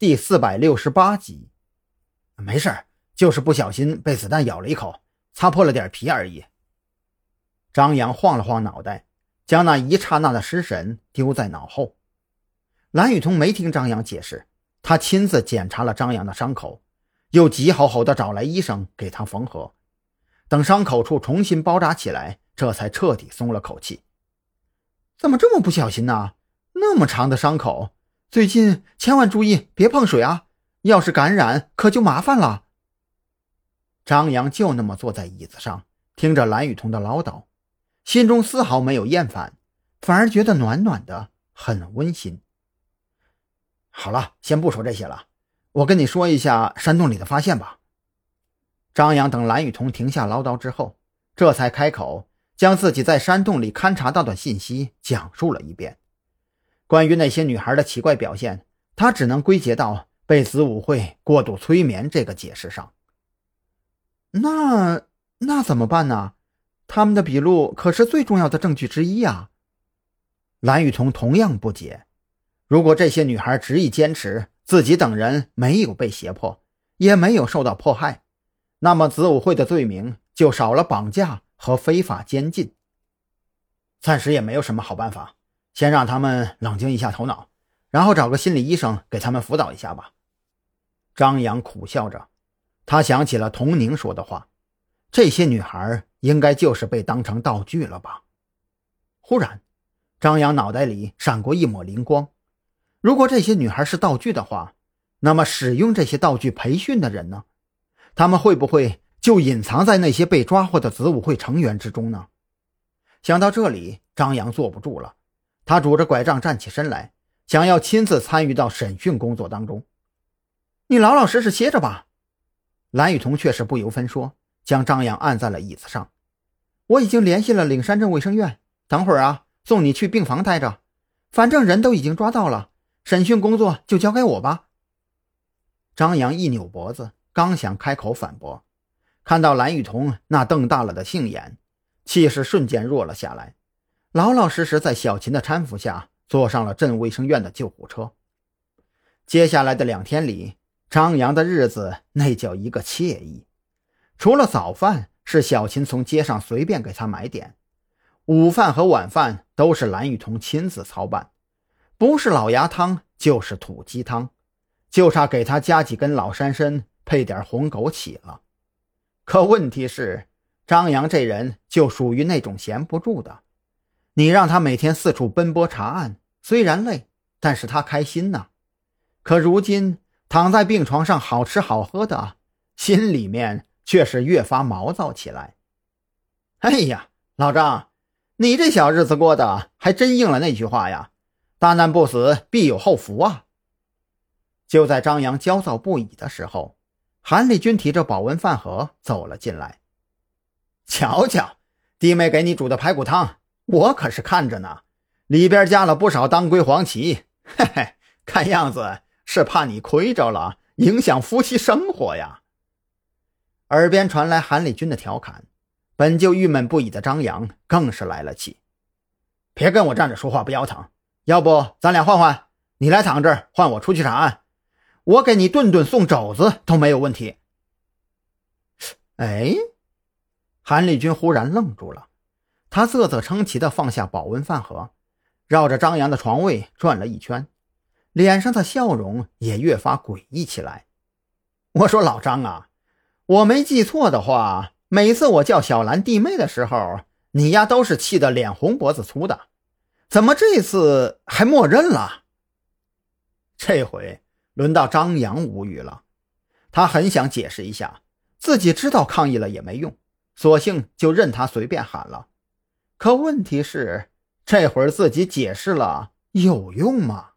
第四百六十八集。没事，就是不小心被子弹咬了一口，擦破了点皮而已。张扬晃了晃脑袋，将那一刹那的失神丢在脑后。蓝雨桐没听张扬解释，他亲自检查了张扬的伤口，又急吼吼地找来医生给他缝合。等伤口处重新包扎起来，这才彻底松了口气。怎么这么不小心呢？那么长的伤口，最近千万注意别碰水啊！要是感染，可就麻烦了。张扬就那么坐在椅子上，听着蓝雨桐的唠叨，心中丝毫没有厌烦，反而觉得暖暖的，很温馨。好了，先不说这些了，我跟你说一下山洞里的发现吧。张扬等蓝雨桐停下唠叨之后，这才开口，将自己在山洞里勘察到的信息讲述了一遍。关于那些女孩的奇怪表现，他只能归结到被子午会过度催眠这个解释上。那那怎么办呢？他们的笔录可是最重要的证据之一啊！蓝雨桐同样不解。如果这些女孩执意坚持自己等人没有被胁迫，也没有受到迫害，那么子午会的罪名就少了绑架和非法监禁。暂时也没有什么好办法，先让他们冷静一下头脑，然后找个心理医生给他们辅导一下吧。张扬苦笑着，他想起了童宁说的话：“这些女孩应该就是被当成道具了吧？”忽然，张扬脑袋里闪过一抹灵光。如果这些女孩是道具的话，那么使用这些道具培训的人呢？他们会不会就隐藏在那些被抓获的子午会成员之中呢？想到这里，张扬坐不住了，他拄着拐杖站起身来，想要亲自参与到审讯工作当中。你老老实实歇着吧。蓝雨桐却是不由分说，将张扬按在了椅子上。我已经联系了岭山镇卫生院，等会儿啊，送你去病房待着。反正人都已经抓到了。审讯工作就交给我吧。张扬一扭脖子，刚想开口反驳，看到蓝雨桐那瞪大了的杏眼，气势瞬间弱了下来，老老实实在小琴的搀扶下坐上了镇卫生院的救护车。接下来的两天里，张扬的日子那叫一个惬意。除了早饭是小琴从街上随便给他买点，午饭和晚饭都是蓝雨桐亲自操办。不是老鸭汤就是土鸡汤，就差给他加几根老山参，配点红枸杞了。可问题是，张扬这人就属于那种闲不住的。你让他每天四处奔波查案，虽然累，但是他开心呐。可如今躺在病床上，好吃好喝的，心里面却是越发毛躁起来。哎呀，老张，你这小日子过得还真应了那句话呀。大难不死，必有后福啊！就在张扬焦躁不已的时候，韩立军提着保温饭盒走了进来。瞧瞧，弟妹给你煮的排骨汤，我可是看着呢，里边加了不少当归黄芪，嘿嘿，看样子是怕你亏着了，影响夫妻生活呀。耳边传来韩立军的调侃，本就郁闷不已的张扬更是来了气。别跟我站着说话不腰疼。要不咱俩换换，你来躺这儿，换我出去查案，我给你顿顿送肘子都没有问题。哎，韩立军忽然愣住了，他啧啧称奇地放下保温饭盒，绕着张扬的床位转了一圈，脸上的笑容也越发诡异起来。我说老张啊，我没记错的话，每次我叫小兰弟妹的时候，你丫都是气得脸红脖子粗的。怎么这次还默认了？这回轮到张扬无语了，他很想解释一下，自己知道抗议了也没用，索性就任他随便喊了。可问题是，这会儿自己解释了有用吗？